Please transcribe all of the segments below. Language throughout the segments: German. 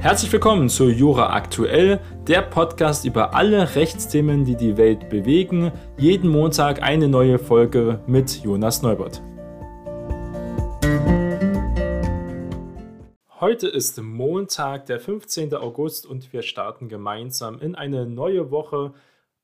Herzlich willkommen zu Jura Aktuell, der Podcast über alle Rechtsthemen, die die Welt bewegen. Jeden Montag eine neue Folge mit Jonas Neubert. Heute ist Montag, der 15. August und wir starten gemeinsam in eine neue Woche.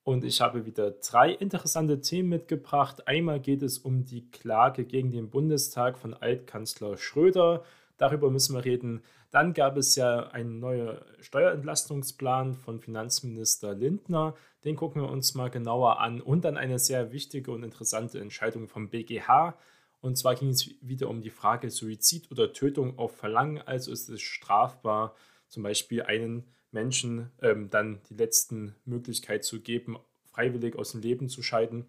Und ich habe wieder drei interessante Themen mitgebracht. Einmal geht es um die Klage gegen den Bundestag von Altkanzler Schröder. Darüber müssen wir reden. Dann gab es ja einen neuen Steuerentlastungsplan von Finanzminister Lindner. Den gucken wir uns mal genauer an. Und dann eine sehr wichtige und interessante Entscheidung vom BGH. Und zwar ging es wieder um die Frage Suizid oder Tötung auf Verlangen. Also ist es strafbar, zum Beispiel einen Menschen ähm, dann die letzten Möglichkeit zu geben, freiwillig aus dem Leben zu scheiden.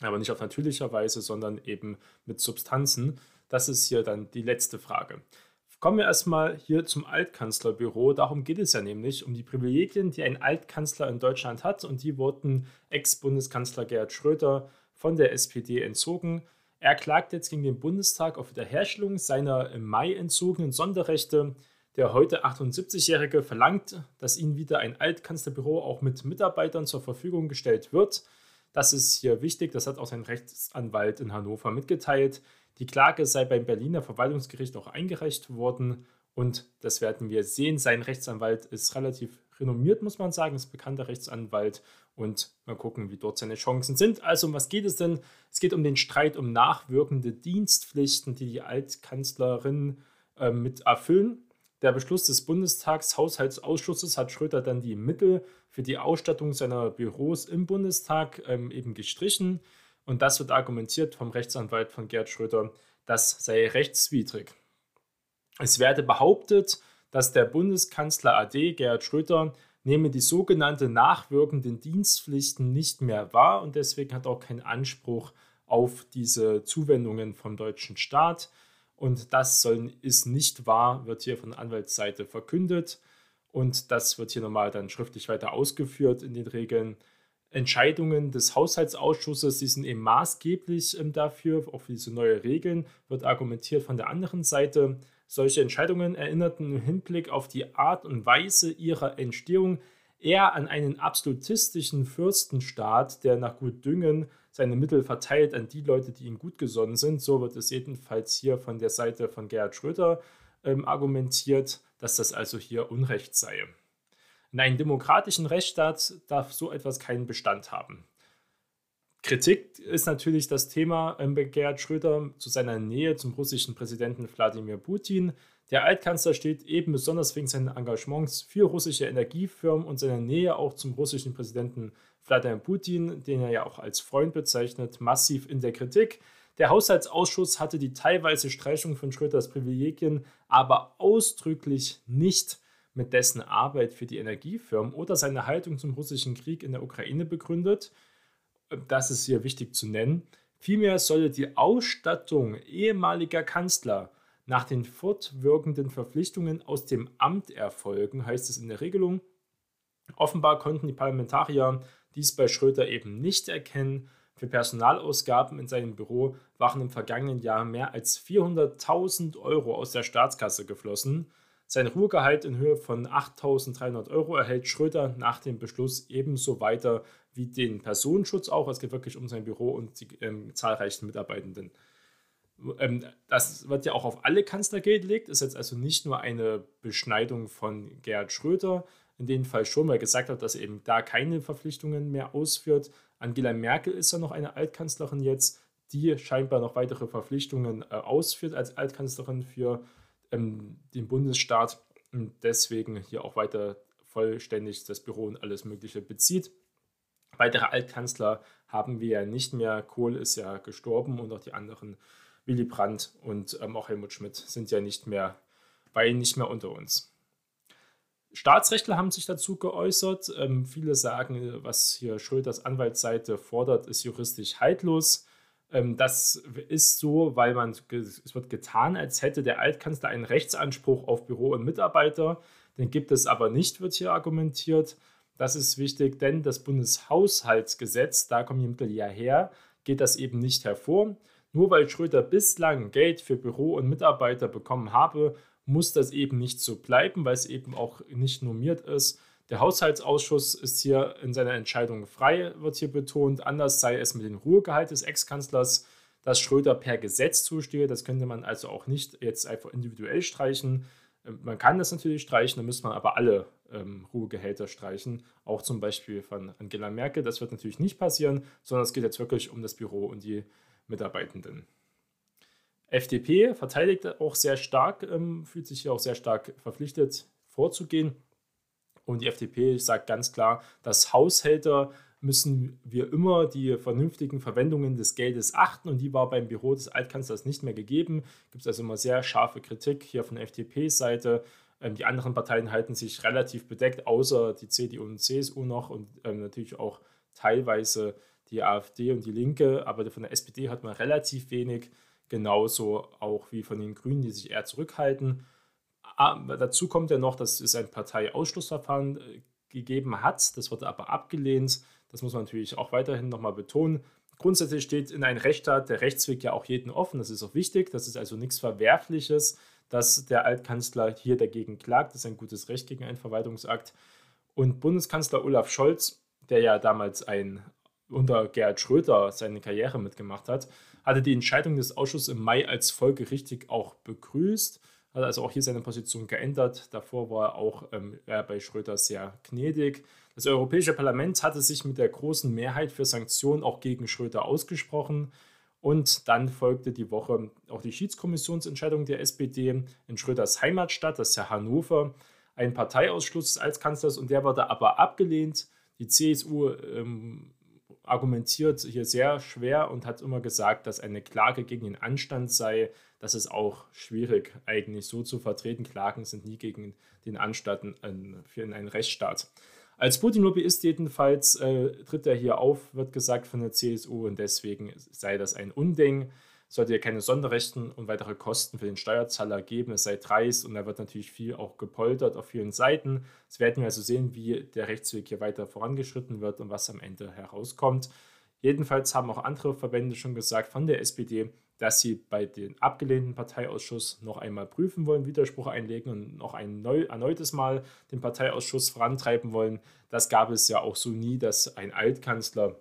Aber nicht auf natürlicher Weise, sondern eben mit Substanzen. Das ist hier dann die letzte Frage. Kommen wir erstmal hier zum Altkanzlerbüro. Darum geht es ja nämlich um die Privilegien, die ein Altkanzler in Deutschland hat. Und die wurden Ex-Bundeskanzler Gerhard Schröder von der SPD entzogen. Er klagt jetzt gegen den Bundestag auf Wiederherstellung seiner im Mai entzogenen Sonderrechte. Der heute 78-Jährige verlangt, dass ihm wieder ein Altkanzlerbüro auch mit Mitarbeitern zur Verfügung gestellt wird. Das ist hier wichtig, das hat auch sein Rechtsanwalt in Hannover mitgeteilt. Die Klage sei beim Berliner Verwaltungsgericht auch eingereicht worden und das werden wir sehen. Sein Rechtsanwalt ist relativ renommiert, muss man sagen, ist bekannter Rechtsanwalt und mal gucken, wie dort seine Chancen sind. Also, um was geht es denn? Es geht um den Streit um nachwirkende Dienstpflichten, die die Altkanzlerin äh, mit erfüllen. Der Beschluss des Bundestags Haushaltsausschusses hat Schröder dann die Mittel für die Ausstattung seiner Büros im Bundestag ähm, eben gestrichen. Und das wird argumentiert vom Rechtsanwalt von Gerd Schröder, das sei rechtswidrig. Es werde behauptet, dass der Bundeskanzler AD Gerhard Schröder nehme die sogenannte nachwirkenden Dienstpflichten nicht mehr wahr und deswegen hat auch keinen Anspruch auf diese Zuwendungen vom deutschen Staat. Und das soll, ist nicht wahr, wird hier von Anwaltsseite verkündet. Und das wird hier nochmal dann schriftlich weiter ausgeführt in den Regeln. Entscheidungen des Haushaltsausschusses, die sind eben maßgeblich ähm, dafür, auch für diese neue Regeln, wird argumentiert von der anderen Seite. Solche Entscheidungen erinnerten im Hinblick auf die Art und Weise ihrer Entstehung eher an einen absolutistischen Fürstenstaat, der nach Gutdüngen seine Mittel verteilt an die Leute, die ihm gut gesonnen sind. So wird es jedenfalls hier von der Seite von Gerhard Schröder ähm, argumentiert, dass das also hier Unrecht sei. In einem demokratischen Rechtsstaat darf so etwas keinen Bestand haben. Kritik ist natürlich das Thema ähm, bei Gerhard Schröder zu seiner Nähe zum russischen Präsidenten Wladimir Putin. Der Altkanzler steht eben besonders wegen seinen Engagements für russische Energiefirmen und seiner Nähe auch zum russischen Präsidenten Wladimir Putin, den er ja auch als Freund bezeichnet, massiv in der Kritik. Der Haushaltsausschuss hatte die teilweise Streichung von Schröders Privilegien aber ausdrücklich nicht mit dessen Arbeit für die Energiefirmen oder seine Haltung zum russischen Krieg in der Ukraine begründet das ist hier wichtig zu nennen. Vielmehr solle die Ausstattung ehemaliger Kanzler nach den fortwirkenden Verpflichtungen aus dem Amt erfolgen, heißt es in der Regelung. Offenbar konnten die Parlamentarier dies bei Schröder eben nicht erkennen. Für Personalausgaben in seinem Büro waren im vergangenen Jahr mehr als 400.000 Euro aus der Staatskasse geflossen. Sein Ruhegehalt in Höhe von 8.300 Euro erhält Schröder nach dem Beschluss ebenso weiter wie den Personenschutz auch. Es geht wirklich um sein Büro und die ähm, zahlreichen Mitarbeitenden. Ähm, das wird ja auch auf alle Kanzler gelegt, ist jetzt also nicht nur eine Beschneidung von Gerhard Schröder, in dem Fall schon mal gesagt hat, dass er eben da keine Verpflichtungen mehr ausführt. Angela Merkel ist ja noch eine Altkanzlerin jetzt, die scheinbar noch weitere Verpflichtungen äh, ausführt als Altkanzlerin für ähm, den Bundesstaat und deswegen hier auch weiter vollständig das Büro und alles Mögliche bezieht. Weitere Altkanzler haben wir ja nicht mehr. Kohl ist ja gestorben und auch die anderen, Willy Brandt und ähm, auch Helmut Schmidt, sind ja nicht mehr, weil nicht mehr unter uns. Staatsrechtler haben sich dazu geäußert. Ähm, viele sagen, was hier Schröders Anwaltsseite fordert, ist juristisch haltlos. Ähm, das ist so, weil man, es wird getan, als hätte der Altkanzler einen Rechtsanspruch auf Büro und Mitarbeiter. Den gibt es aber nicht, wird hier argumentiert. Das ist wichtig, denn das Bundeshaushaltsgesetz, da kommen die Mittel ja her, geht das eben nicht hervor. Nur weil Schröder bislang Geld für Büro und Mitarbeiter bekommen habe, muss das eben nicht so bleiben, weil es eben auch nicht normiert ist. Der Haushaltsausschuss ist hier in seiner Entscheidung frei, wird hier betont. Anders sei es mit dem Ruhegehalt des Ex-Kanzlers, das Schröder per Gesetz zustehe. Das könnte man also auch nicht jetzt einfach individuell streichen. Ähm, man kann das natürlich streichen, dann müsste man aber alle ähm, Ruhegehälter streichen, auch zum Beispiel von Angela Merkel. Das wird natürlich nicht passieren, sondern es geht jetzt wirklich um das Büro und die Mitarbeitenden. FDP verteidigt auch sehr stark, ähm, fühlt sich hier auch sehr stark verpflichtet vorzugehen. Und die FDP sagt ganz klar, dass Haushälter müssen wir immer die vernünftigen Verwendungen des Geldes achten und die war beim Büro des Altkanzlers nicht mehr gegeben. Gibt es also immer sehr scharfe Kritik hier von der FDP-Seite. Ähm, die anderen Parteien halten sich relativ bedeckt, außer die CDU und CSU noch und ähm, natürlich auch teilweise die AfD und die Linke, aber von der SPD hat man relativ wenig, genauso auch wie von den Grünen, die sich eher zurückhalten. Aber dazu kommt ja noch, dass es ein Parteiausschlussverfahren äh, gegeben hat. Das wurde aber abgelehnt. Das muss man natürlich auch weiterhin nochmal betonen. Grundsätzlich steht in einem Rechtsstaat der Rechtsweg ja auch jeden offen. Das ist auch wichtig. Das ist also nichts Verwerfliches, dass der Altkanzler hier dagegen klagt. Das ist ein gutes Recht gegen einen Verwaltungsakt. Und Bundeskanzler Olaf Scholz, der ja damals ein, unter Gerhard Schröder seine Karriere mitgemacht hat, hatte die Entscheidung des Ausschusses im Mai als folgerichtig auch begrüßt hat also auch hier seine Position geändert. Davor war er auch ähm, bei Schröder sehr gnädig. Das Europäische Parlament hatte sich mit der großen Mehrheit für Sanktionen auch gegen Schröder ausgesprochen. Und dann folgte die Woche auch die Schiedskommissionsentscheidung der SPD in Schröders Heimatstadt, das ist ja Hannover, ein Parteiausschluss als Kanzlers und der wurde aber abgelehnt. Die CSU ähm, argumentiert hier sehr schwer und hat immer gesagt, dass eine Klage gegen den Anstand sei. Das ist auch schwierig eigentlich so zu vertreten. Klagen sind nie gegen den Anstand für einen Rechtsstaat. Als Putin-Lobbyist jedenfalls äh, tritt er hier auf, wird gesagt von der CSU und deswegen sei das ein Unding sollte ja keine Sonderrechten und weitere Kosten für den Steuerzahler geben. Es sei dreist und da wird natürlich viel auch gepoltert auf vielen Seiten. Es werden wir also sehen, wie der Rechtsweg hier weiter vorangeschritten wird und was am Ende herauskommt. Jedenfalls haben auch andere Verbände schon gesagt von der SPD, dass sie bei dem abgelehnten Parteiausschuss noch einmal prüfen wollen, Widerspruch einlegen und noch ein neu, erneutes Mal den Parteiausschuss vorantreiben wollen. Das gab es ja auch so nie, dass ein Altkanzler,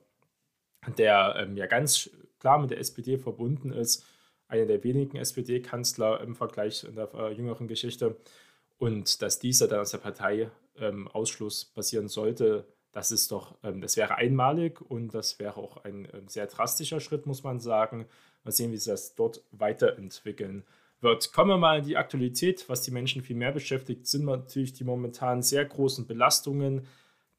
der ähm, ja ganz klar mit der SPD verbunden ist. Einer der wenigen SPD-Kanzler im Vergleich in der äh, jüngeren Geschichte. Und dass dieser dann aus der Partei ähm, Ausschluss passieren sollte, das ist doch, ähm, das wäre einmalig und das wäre auch ein ähm, sehr drastischer Schritt, muss man sagen. Mal sehen, wie sich das dort weiterentwickeln wird. Kommen wir mal in die Aktualität. Was die Menschen viel mehr beschäftigt, sind natürlich die momentan sehr großen Belastungen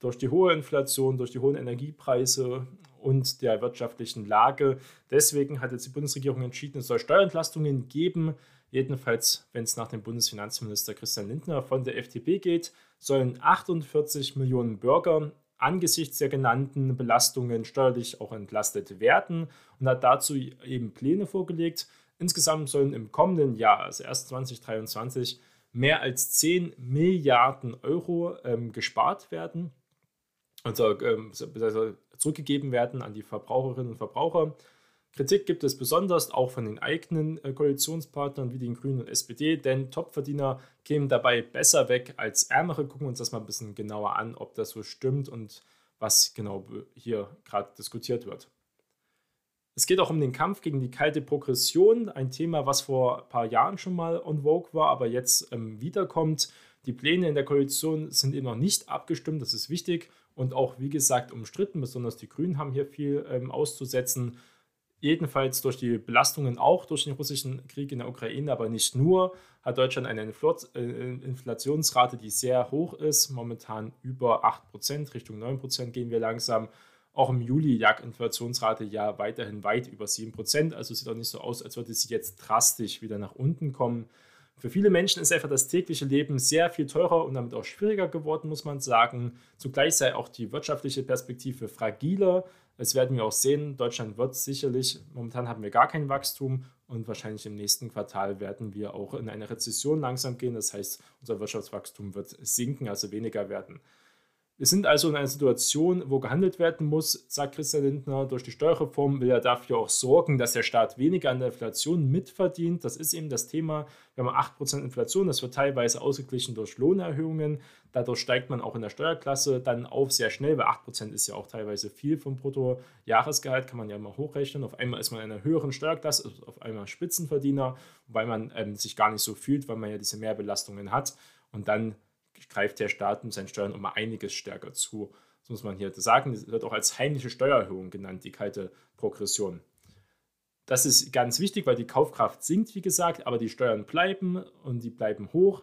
durch die hohe Inflation, durch die hohen Energiepreise und der wirtschaftlichen Lage. Deswegen hat jetzt die Bundesregierung entschieden, es soll Steuerentlastungen geben. Jedenfalls, wenn es nach dem Bundesfinanzminister Christian Lindner von der FDP geht, sollen 48 Millionen Bürger angesichts der genannten Belastungen steuerlich auch entlastet werden und hat dazu eben Pläne vorgelegt. Insgesamt sollen im kommenden Jahr, also erst 2023, mehr als 10 Milliarden Euro ähm, gespart werden. Also, ähm, also zurückgegeben werden an die Verbraucherinnen und Verbraucher. Kritik gibt es besonders auch von den eigenen äh, Koalitionspartnern wie den Grünen und SPD, denn Topverdiener kämen dabei besser weg als Ärmere. Gucken wir uns das mal ein bisschen genauer an, ob das so stimmt und was genau hier gerade diskutiert wird. Es geht auch um den Kampf gegen die kalte Progression, ein Thema, was vor ein paar Jahren schon mal on vogue war, aber jetzt ähm, wiederkommt. Die Pläne in der Koalition sind eben noch nicht abgestimmt, das ist wichtig und auch, wie gesagt, umstritten. Besonders die Grünen haben hier viel ähm, auszusetzen. Jedenfalls durch die Belastungen auch durch den russischen Krieg in der Ukraine, aber nicht nur, hat Deutschland eine äh, Inflationsrate, die sehr hoch ist. Momentan über 8%, Richtung 9% gehen wir langsam. Auch im Juli lag Inflationsrate ja weiterhin weit über 7%. Also sieht auch nicht so aus, als würde sie jetzt drastisch wieder nach unten kommen. Für viele Menschen ist einfach das tägliche Leben sehr viel teurer und damit auch schwieriger geworden, muss man sagen. Zugleich sei auch die wirtschaftliche Perspektive fragiler. Das werden wir auch sehen. Deutschland wird sicherlich, momentan haben wir gar kein Wachstum und wahrscheinlich im nächsten Quartal werden wir auch in eine Rezession langsam gehen. Das heißt, unser Wirtschaftswachstum wird sinken, also weniger werden. Wir sind also in einer Situation, wo gehandelt werden muss, sagt Christian Lindner. Durch die Steuerreform will er dafür auch sorgen, dass der Staat weniger an der Inflation mitverdient. Das ist eben das Thema. Wir haben 8% Inflation, das wird teilweise ausgeglichen durch Lohnerhöhungen. Dadurch steigt man auch in der Steuerklasse dann auf sehr schnell, weil 8% ist ja auch teilweise viel vom Bruttojahresgehalt, kann man ja mal hochrechnen. Auf einmal ist man in einer höheren Steuerklasse, also auf einmal Spitzenverdiener, wobei man ähm, sich gar nicht so fühlt, weil man ja diese Mehrbelastungen hat. Und dann greift der Staat mit seinen Steuern um einiges stärker zu. Das muss man hier sagen. Das wird auch als heimliche Steuererhöhung genannt, die kalte Progression. Das ist ganz wichtig, weil die Kaufkraft sinkt, wie gesagt, aber die Steuern bleiben und die bleiben hoch.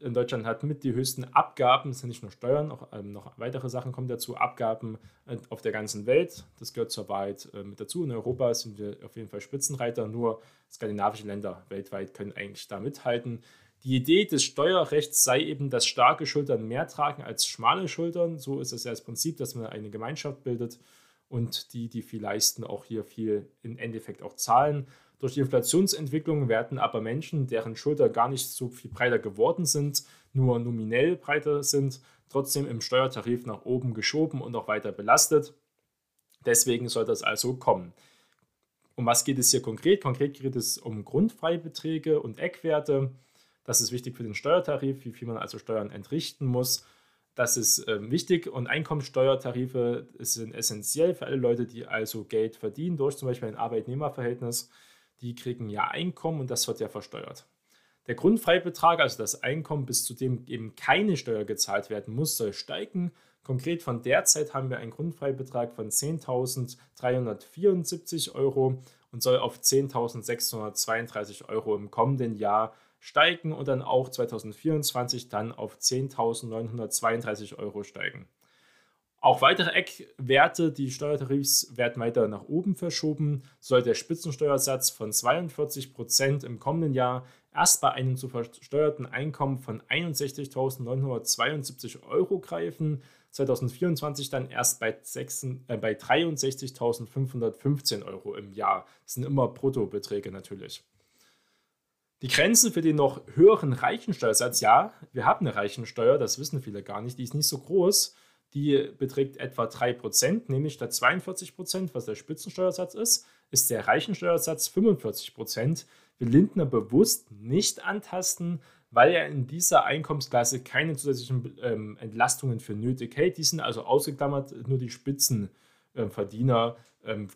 In Deutschland hat mit die höchsten Abgaben, es sind nicht nur Steuern, auch ähm, noch weitere Sachen kommen dazu, Abgaben äh, auf der ganzen Welt. Das gehört zur Wahrheit äh, mit dazu. In Europa sind wir auf jeden Fall Spitzenreiter, nur skandinavische Länder weltweit können eigentlich da mithalten. Die Idee des Steuerrechts sei eben, dass starke Schultern mehr tragen als schmale Schultern. So ist es ja das Prinzip, dass man eine Gemeinschaft bildet und die, die viel leisten, auch hier viel im Endeffekt auch zahlen. Durch die Inflationsentwicklung werden aber Menschen, deren Schultern gar nicht so viel breiter geworden sind, nur nominell breiter sind, trotzdem im Steuertarif nach oben geschoben und auch weiter belastet. Deswegen soll das also kommen. Um was geht es hier konkret? Konkret geht es um Grundfreibeträge und Eckwerte. Das ist wichtig für den Steuertarif, wie viel man also Steuern entrichten muss. Das ist äh, wichtig und Einkommensteuertarife sind essentiell für alle Leute, die also Geld verdienen durch zum Beispiel ein Arbeitnehmerverhältnis. Die kriegen ja Einkommen und das wird ja versteuert. Der Grundfreibetrag, also das Einkommen, bis zu dem eben keine Steuer gezahlt werden muss, soll steigen. Konkret von derzeit haben wir einen Grundfreibetrag von 10.374 Euro und soll auf 10.632 Euro im kommenden Jahr steigen und dann auch 2024 dann auf 10.932 Euro steigen. Auch weitere Eckwerte, die Steuertarifs werden weiter nach oben verschoben. Soll der Spitzensteuersatz von 42 Prozent im kommenden Jahr erst bei einem zu versteuerten Einkommen von 61.972 Euro greifen, 2024 dann erst bei, äh, bei 63.515 Euro im Jahr. Das sind immer Bruttobeträge natürlich. Die Grenzen für den noch höheren Reichensteuersatz, ja, wir haben eine Reichensteuer, das wissen viele gar nicht, die ist nicht so groß. Die beträgt etwa 3%, nämlich statt 42%, was der Spitzensteuersatz ist, ist der Reichensteuersatz 45%. Will Lindner bewusst nicht antasten, weil er in dieser Einkommensklasse keine zusätzlichen ähm, Entlastungen für nötig hält. Die sind also ausgeklammert, nur die Spitzenverdiener ähm,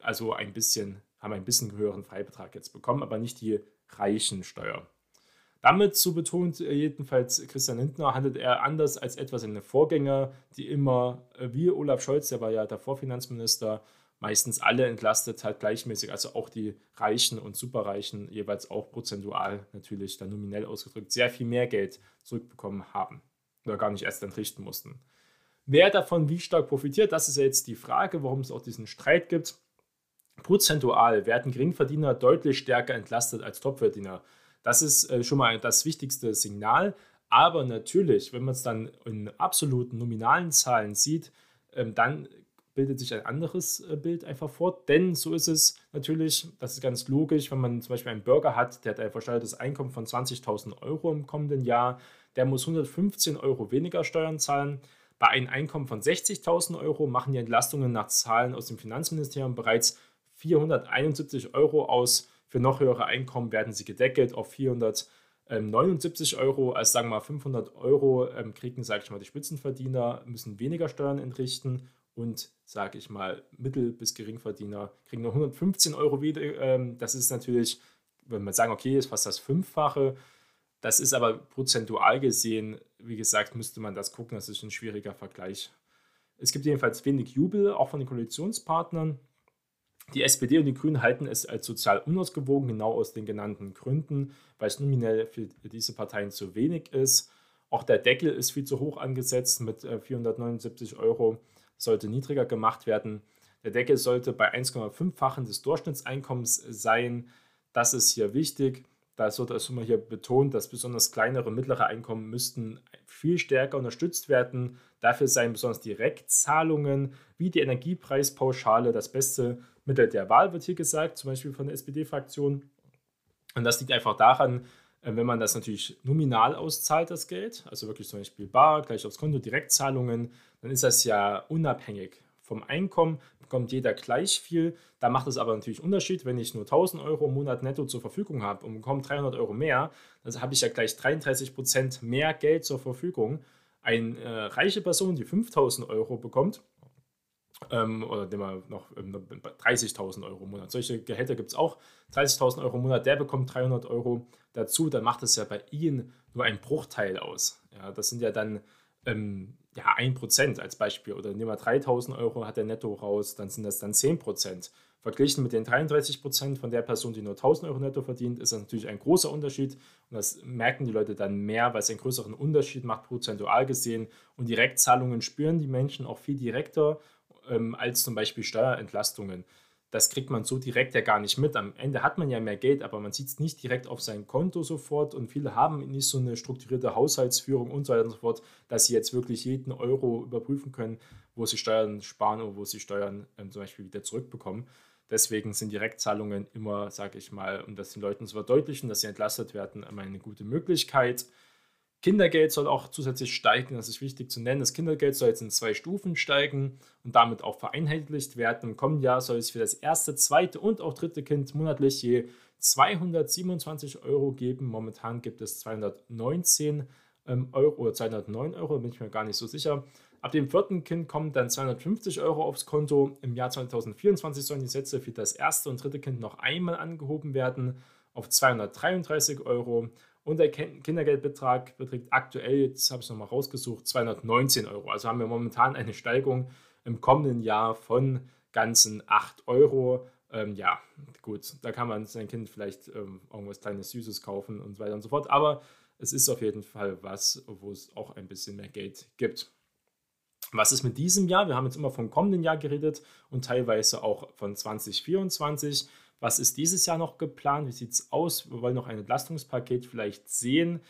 also ein bisschen, haben ein bisschen höheren Freibetrag jetzt bekommen, aber nicht die Reichensteuer. Damit, so betont jedenfalls Christian Lindner, handelt er anders als etwa seine Vorgänger, die immer, äh, wie Olaf Scholz, der war ja davor Finanzminister, meistens alle entlastet hat, gleichmäßig, also auch die Reichen und Superreichen jeweils auch prozentual natürlich dann nominell ausgedrückt sehr viel mehr Geld zurückbekommen haben oder gar nicht erst entrichten mussten. Wer davon wie stark profitiert, das ist ja jetzt die Frage, warum es auch diesen Streit gibt. Prozentual werden Geringverdiener deutlich stärker entlastet als Topverdiener. Das ist äh, schon mal das wichtigste Signal. Aber natürlich, wenn man es dann in absoluten nominalen Zahlen sieht, ähm, dann bildet sich ein anderes äh, Bild einfach fort. Denn so ist es natürlich, das ist ganz logisch, wenn man zum Beispiel einen Bürger hat, der hat ein versteuertes Einkommen von 20.000 Euro im kommenden Jahr, der muss 115 Euro weniger Steuern zahlen. Bei einem Einkommen von 60.000 Euro machen die Entlastungen nach Zahlen aus dem Finanzministerium bereits 471 Euro aus. Für noch höhere Einkommen werden sie gedeckelt auf 479 Euro. Also sagen wir mal 500 Euro ähm, kriegen, sage ich mal, die Spitzenverdiener, müssen weniger Steuern entrichten und, sage ich mal, Mittel- bis Geringverdiener kriegen nur 115 Euro wieder. Ähm, das ist natürlich, wenn man sagen, okay, ist fast das Fünffache. Das ist aber prozentual gesehen, wie gesagt, müsste man das gucken. Das ist ein schwieriger Vergleich. Es gibt jedenfalls wenig Jubel, auch von den Koalitionspartnern. Die SPD und die Grünen halten es als sozial unausgewogen, genau aus den genannten Gründen, weil es nominell für diese Parteien zu wenig ist. Auch der Deckel ist viel zu hoch angesetzt mit 479 äh, Euro, sollte niedriger gemacht werden. Der Deckel sollte bei 1,5-fachen des Durchschnittseinkommens sein. Das ist hier wichtig. Da wird also immer hier betont, dass besonders kleinere und mittlere Einkommen müssten viel stärker unterstützt werden. Dafür seien besonders Direktzahlungen wie die Energiepreispauschale das beste Mittel der Wahl, wird hier gesagt, zum Beispiel von der SPD-Fraktion. Und das liegt einfach daran, Äh, wenn man das natürlich nominal auszahlt, das Geld, also wirklich zum Beispiel bar, gleich aufs Konto, Direktzahlungen, dann ist das ja unabhängig vom Einkommen, bekommt jeder gleich viel. Da macht es aber natürlich Unterschied, wenn ich nur 1000 Euro im Monat netto zur Verfügung habe und bekomme 300 Euro mehr, dann habe ich ja gleich 33 Prozent mehr Geld zur Verfügung. Eine äh, reiche Person, die 5000 Euro bekommt, ähm, oder nehmen wir noch ähm, 30.000 Euro im Monat. Solche Gehälter gibt es auch. 30.000 Euro im Monat, der bekommt 300 Euro dazu, dann macht es ja bei Ihnen nur ein Bruchteil aus. Ja, das sind ja dann ähm, ja, 1% als Beispiel. Oder nehmen wir 3.000 Euro, hat der netto raus, dann sind das dann 10%. Verglichen mit den 33% von der Person, die nur 1.000 Euro netto verdient, ist das natürlich ein großer Unterschied. Und das merken die Leute dann mehr, weil es einen größeren Unterschied macht, prozentual gesehen. Und Direktzahlungen spüren die Menschen auch viel direkter ähm, als zum Beispiel Steuerentlastungen. Das kriegt man so direkt ja gar nicht mit. Am Ende hat man ja mehr Geld, aber man sieht es nicht direkt auf sein Konto sofort und viele haben nicht so eine strukturierte Haushaltsführung und so weiter und so fort, dass sie jetzt wirklich jeden Euro überprüfen können, wo sie Steuern sparen oder wo sie Steuern ähm, zum Beispiel wieder zurückbekommen. Deswegen sind Direktzahlungen immer, sage ich mal, um das den Leuten zu verdeutlichen, dass sie entlastet werden, immer eine gute Möglichkeit. Kindergeld soll auch zusätzlich steigen, das ist wichtig zu nennen. Das Kindergeld soll jetzt in zwei Stufen steigen und damit auch vereinheitlicht werden. Im kommenden Jahr soll es für das erste, zweite und auch dritte Kind monatlich je 227 Euro geben. Momentan gibt es 219 ähm, Euro oder 209 Euro, bin ich mir gar nicht so sicher. Ab dem vierten Kind kommen dann 250 Euro aufs Konto. Im Jahr 2024 sollen die Sätze für das erste und dritte Kind noch einmal angehoben werden auf 233 Euro. Und der Kindergeldbetrag beträgt aktuell, jetzt habe ich es nochmal rausgesucht, 219 Euro. Also haben wir momentan eine Steigerung im kommenden Jahr von ganzen 8 Euro. Ähm, ja, gut, da kann man sein Kind vielleicht ähm, irgendwas kleines Süßes kaufen und so weiter und so fort. Aber es ist auf jeden Fall was, wo es auch ein bisschen mehr Geld gibt. Was ist mit diesem Jahr? Wir haben jetzt immer vom kommenden Jahr geredet und teilweise auch von 2024. Was ist dieses Jahr noch geplant? Wie sieht es aus? Wir wollen noch ein Entlastungspaket vielleicht sehen.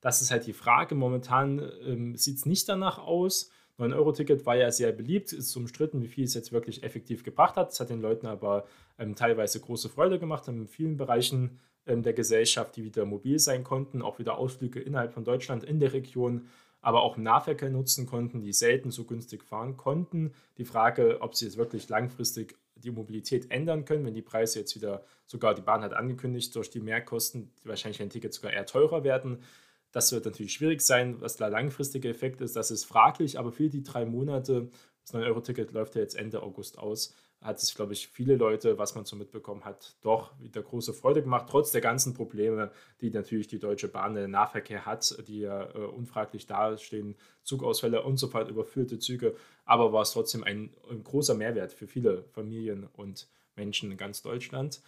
Das ist halt die Frage. Momentan ähm, sieht es nicht danach aus. 9-Euro-Ticket war ja sehr beliebt, ist umstritten, wie viel es jetzt wirklich effektiv gebracht hat. Es hat den Leuten aber ähm, teilweise große Freude gemacht in vielen Bereichen ähm, der Gesellschaft, die wieder mobil sein konnten, auch wieder Ausflüge innerhalb von Deutschland in der Region, aber auch im Nahverkehr nutzen konnten, die selten so günstig fahren konnten. Die Frage, ob sie es wirklich langfristig die Mobilität ändern können, wenn die Preise jetzt wieder, sogar die Bahn hat angekündigt, durch die Mehrkosten wahrscheinlich ein Ticket sogar eher teurer werden. Das wird natürlich schwierig sein. Was der langfristige Effekt ist, das ist fraglich, aber für die drei Monate, das 9-Euro-Ticket läuft ja jetzt Ende August aus, hat es, glaube ich, viele Leute, was man so mitbekommen hat, doch wieder große Freude gemacht, trotz der ganzen Probleme, die natürlich die Deutsche Bahn im Nahverkehr hat, die ja äh, unfraglich dastehen, Zugausfälle und so weiter, überfüllte Züge, aber war es trotzdem ein, ein, großer Mehrwert für viele Familien und Menschen in ganz Deutschland.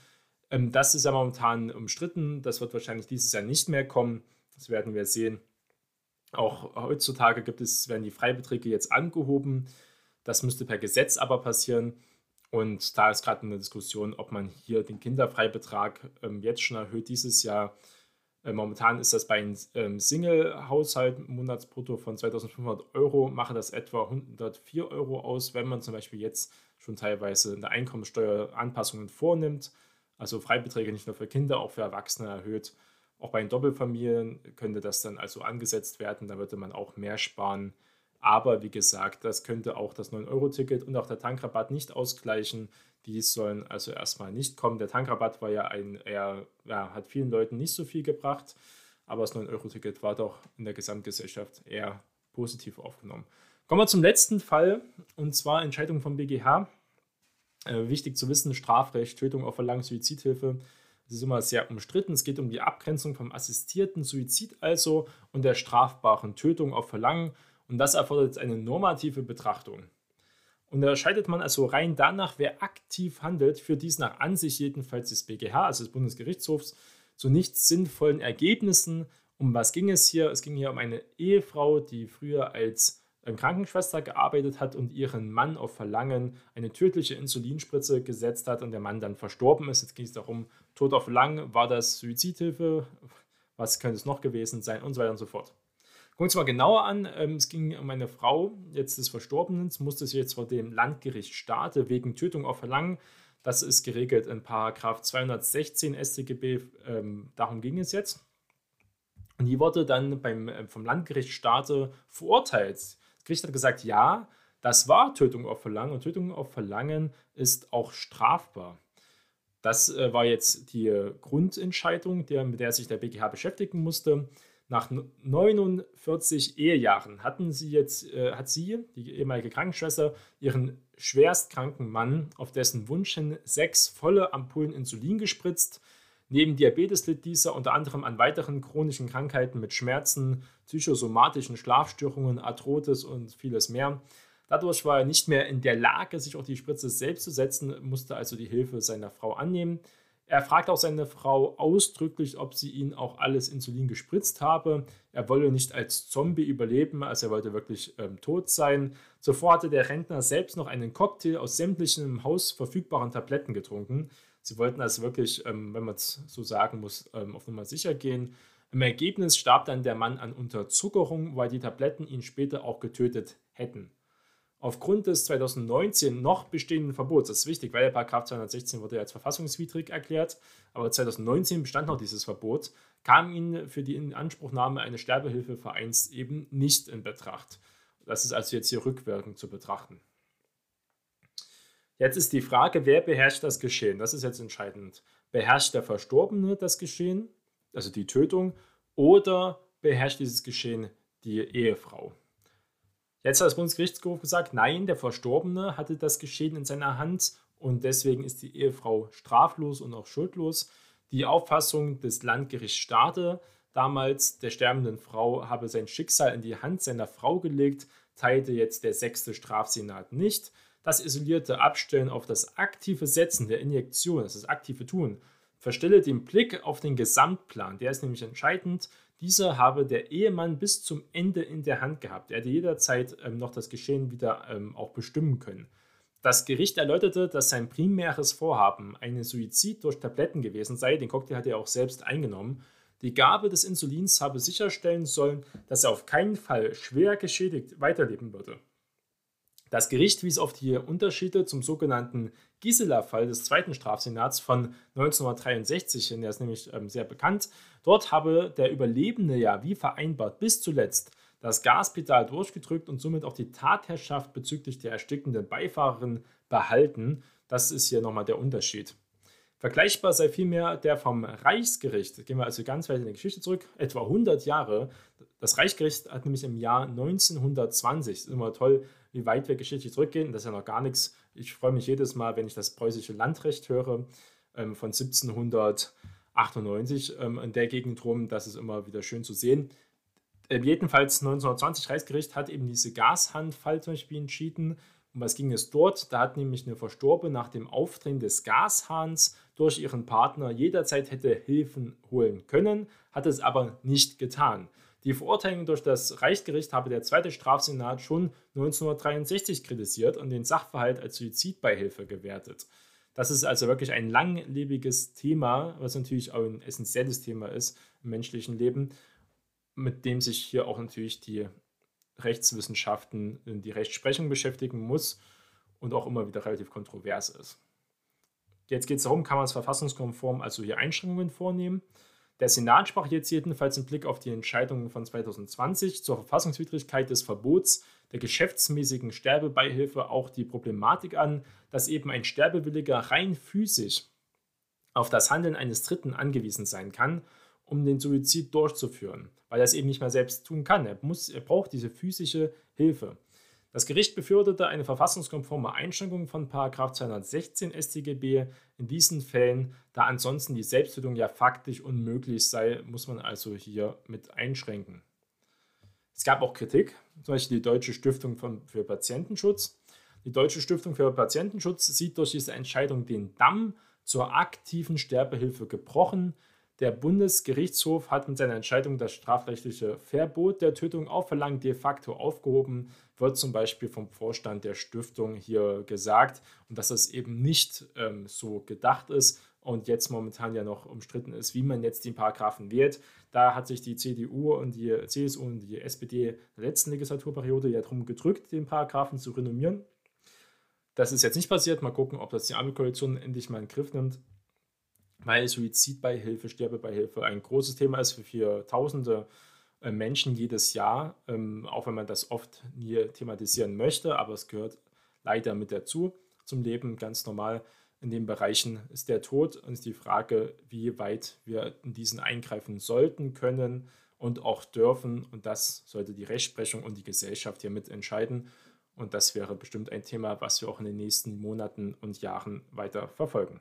Ähm, das ist ja momentan umstritten, das wird wahrscheinlich dieses Jahr nicht mehr kommen, das werden wir sehen. Auch heutzutage gibt es, werden die Freibeträge jetzt angehoben. Das müsste per Gesetz aber passieren. Und da ist gerade eine Diskussion, ob man hier den Kinderfreibetrag ähm, jetzt schon erhöht dieses Jahr. Äh, momentan ist das bei einem ähm, Single-Haushalt Monatsbrutto von 2500 Euro, mache das etwa 104 Euro aus, wenn man zum Beispiel jetzt schon teilweise in der Einkommensteuer Anpassungen vornimmt. Also Freibeträge nicht nur für Kinder, auch für Erwachsene erhöht. Auch bei den Doppelfamilien könnte das dann also angesetzt werden, da würde man auch mehr sparen. Aber wie gesagt, das könnte auch das 9-Euro-Ticket und auch der Tankrabatt nicht ausgleichen. Die sollen also erstmal nicht kommen. Der Tankrabatt war ja ein eher, ja, hat vielen Leuten nicht so viel gebracht, aber das 9-Euro-Ticket war doch in der Gesamtgesellschaft eher positiv aufgenommen. Kommen wir zum letzten Fall und zwar Entscheidung vom BGH. Äh, wichtig zu wissen: Strafrecht, Tötung auf Verlangen, Suizidhilfe. Das ist immer sehr umstritten. Es geht um die Abgrenzung vom assistierten Suizid also und der strafbaren Tötung auf Verlangen. Und das erfordert eine normative Betrachtung. Und da scheidet man also rein danach, wer aktiv handelt, für dies nach Ansicht jedenfalls des BGH, also des Bundesgerichtshofs, zu nicht sinnvollen Ergebnissen. Um was ging es hier? Es ging hier um eine Ehefrau, die früher als ähm, Krankenschwester gearbeitet hat und ihren Mann auf Verlangen eine tödliche Insulinspritze gesetzt hat und der Mann dann verstorben ist. Jetzt ging es darum, Tod auf Verlangen, war das Suizidhilfe? Was könnte es noch gewesen sein? Und so weiter und so fort. Gucken wir uns mal genauer an. Ähm, es ging um eine Frau, jetzt des Verstorbenen, musste sich jetzt vor dem Landgericht Stade wegen Tötung auf Verlangen. Das ist geregelt in Paragraph 216 StGB. Darum ging es jetzt. Und die wurde dann beim, äh, vom Landgericht Stade verurteilt. Das Gericht hat gesagt, ja, das war Tötung auf Verlangen und Tötung auf Verlangen ist auch strafbar. Das äh, war jetzt die äh, Grundentscheidung, der, mit der sich der BGH beschäftigen musste. Nach 49 Ehejahren hatten sie jetzt, äh, hat sie, die ehemalige Krankenschwester, ihren schwerstkranken Mann auf dessen Wunsch hin sechs volle Ampullen Insulin gespritzt. Neben Diabetes litt dieser unter anderem an weiteren chronischen Krankheiten mit Schmerzen, psychosomatischen Schlafstörungen, Arthrotis und vieles mehr. Dadurch war er nicht mehr in der Lage, sich auch die Spritze selbst zu setzen, musste also die Hilfe seiner Frau annehmen. Er fragt auch seine Frau ausdrücklich, ob sie ihn auch alles Insulin gespritzt habe. Er wolle nicht als Zombie überleben, also er wollte wirklich ähm, tot sein. Zuvor hatte der Rentner selbst noch einen Cocktail aus sämtlichen im Haus verfügbaren Tabletten getrunken. Sie wollten also wirklich, ähm, wenn man es so sagen muss, ähm, auf Nummer sicher gehen. Im Ergebnis starb dann der Mann an Unterzuckerung, weil die Tabletten ihn später auch getötet hätten. Aufgrund des 2019 noch bestehenden Verbots, das ist wichtig, weil der Paragraph 216 wurde als verfassungswidrig erklärt, aber 2019 bestand noch dieses Verbot, kam ihn für die Inanspruchnahme eines Sterbehilfevereins eben nicht in Betracht. Das ist also jetzt hier rückwirkend zu betrachten. Jetzt ist die Frage, wer beherrscht das Geschehen? Das ist jetzt entscheidend. Beherrscht der Verstorbene das Geschehen, also die Tötung, oder beherrscht dieses Geschehen die Ehefrau? Jetzt hat das Bundesgerichtshof gesagt, nein, der Verstorbene hatte das Geschehen in seiner Hand und deswegen ist die Ehefrau straflos und auch schuldlos. Die Auffassung des Landgerichts Stade damals der sterbenden Frau habe sein Schicksal in die Hand seiner Frau gelegt, teilte jetzt der sechste Strafsenat nicht. Das isolierte Abstellen auf das aktive Setzen der Injektion, das ist das aktive Tun, verstelle den Blick auf den Gesamtplan. Der ist nämlich entscheidend. Dieser habe der Ehemann bis zum Ende in der Hand gehabt. Er hätte jederzeit ähm, noch das Geschehen wieder ähm, auch bestimmen können. Das Gericht erläuterte, dass sein primäres Vorhaben ein Suizid durch Tabletten gewesen sei. Den Cocktail hatte er auch selbst eingenommen. Die Gabe des Insulins habe sicherstellen sollen, dass er auf keinen Fall schwer geschädigt weiterleben würde. Das Gericht wies auf die Unterschiede zum sogenannten Gisela-Fall des zweiten Strafsenats von 1963 hin, der ist nämlich ähm, sehr bekannt. Dort habe der Überlebende ja wie vereinbart bis zuletzt das Gaspedal durchgedrückt und somit auch die Tatherrschaft bezüglich der erstickenden Beifahrerin behalten. Das ist hier nochmal der Unterschied. Vergleichbar sei vielmehr der vom Reichsgericht. Gehen wir also ganz weit in die Geschichte zurück, etwa 100 Jahre. Das Reichsgericht hat nämlich im Jahr 1920, ist immer toll, wie weit wir geschichtlich zurückgehen, das ist ja noch gar nichts. Ich freue mich jedes Mal, wenn ich das preußische Landrecht höre ähm, von 1798 ähm, in der Gegend rum. Das ist immer wieder schön zu sehen. Ähm, jedenfalls 1920 Reichsgericht hat eben diese Gashandfall zum Beispiel entschieden. Um was ging es dort? Da hat nämlich eine Verstorbene nach dem Aufdrehen des Gashahns durch ihren Partner jederzeit hätte Hilfen holen können, hat es aber nicht getan. Die Verurteilung durch das Reichsgericht habe der zweite Strafsenat schon 1963 kritisiert und den Sachverhalt als Suizidbeihilfe gewertet. Das ist also wirklich ein langlebiges Thema, was natürlich auch ein essentielles Thema ist im menschlichen Leben, mit dem sich hier auch natürlich die Rechtswissenschaften, die Rechtsprechung beschäftigen muss und auch immer wieder relativ kontrovers ist. Jetzt geht es darum, kann man es verfassungskonform also hier Einschränkungen vornehmen. Der Senat sprach jetzt jedenfalls im Blick auf die Entscheidung von 2020 zur Verfassungswidrigkeit des Verbots der geschäftsmäßigen Sterbebeihilfe auch die Problematik an, dass eben ein Sterbewilliger rein physisch auf das Handeln eines Dritten angewiesen sein kann, um den Suizid durchzuführen, weil er es eben nicht mehr selbst tun kann. Er, muss, er braucht diese physische Hilfe. Das Gericht befürwortete eine verfassungskonforme Einschränkung von 216 StGB in diesen Fällen, da ansonsten die Selbsttötung ja faktisch unmöglich sei, muss man also hier mit einschränken. Es gab auch Kritik, zum Beispiel die Deutsche Stiftung für Patientenschutz. Die Deutsche Stiftung für Patientenschutz sieht durch diese Entscheidung den Damm zur aktiven Sterbehilfe gebrochen. Der Bundesgerichtshof hat mit seiner Entscheidung das strafrechtliche Verbot der Tötung auf Verlangen de facto aufgehoben, wird zum Beispiel vom Vorstand der Stiftung hier gesagt und dass das eben nicht ähm, so gedacht ist und jetzt momentan ja noch umstritten ist, wie man jetzt den Paragraphen wählt. Da hat sich die CDU und die CSU und die SPD in der letzten Legislaturperiode ja darum gedrückt, den Paragraphen zu renommieren. Das ist jetzt nicht passiert. Mal gucken, ob das die Ampelkoalition endlich mal in den Griff nimmt. Weil Suizidbeihilfe, Sterbebeihilfe ein großes Thema ist für, für Tausende äh, Menschen jedes Jahr, ähm, auch wenn man das oft nie thematisieren möchte, aber es gehört leider mit dazu zum Leben ganz normal. In den Bereichen ist der Tod und ist die Frage, wie weit wir in diesen eingreifen sollten, können und auch dürfen. Und das sollte die Rechtsprechung und die Gesellschaft hier mit entscheiden. Und das wäre bestimmt ein Thema, was wir auch in den nächsten Monaten und Jahren weiter verfolgen.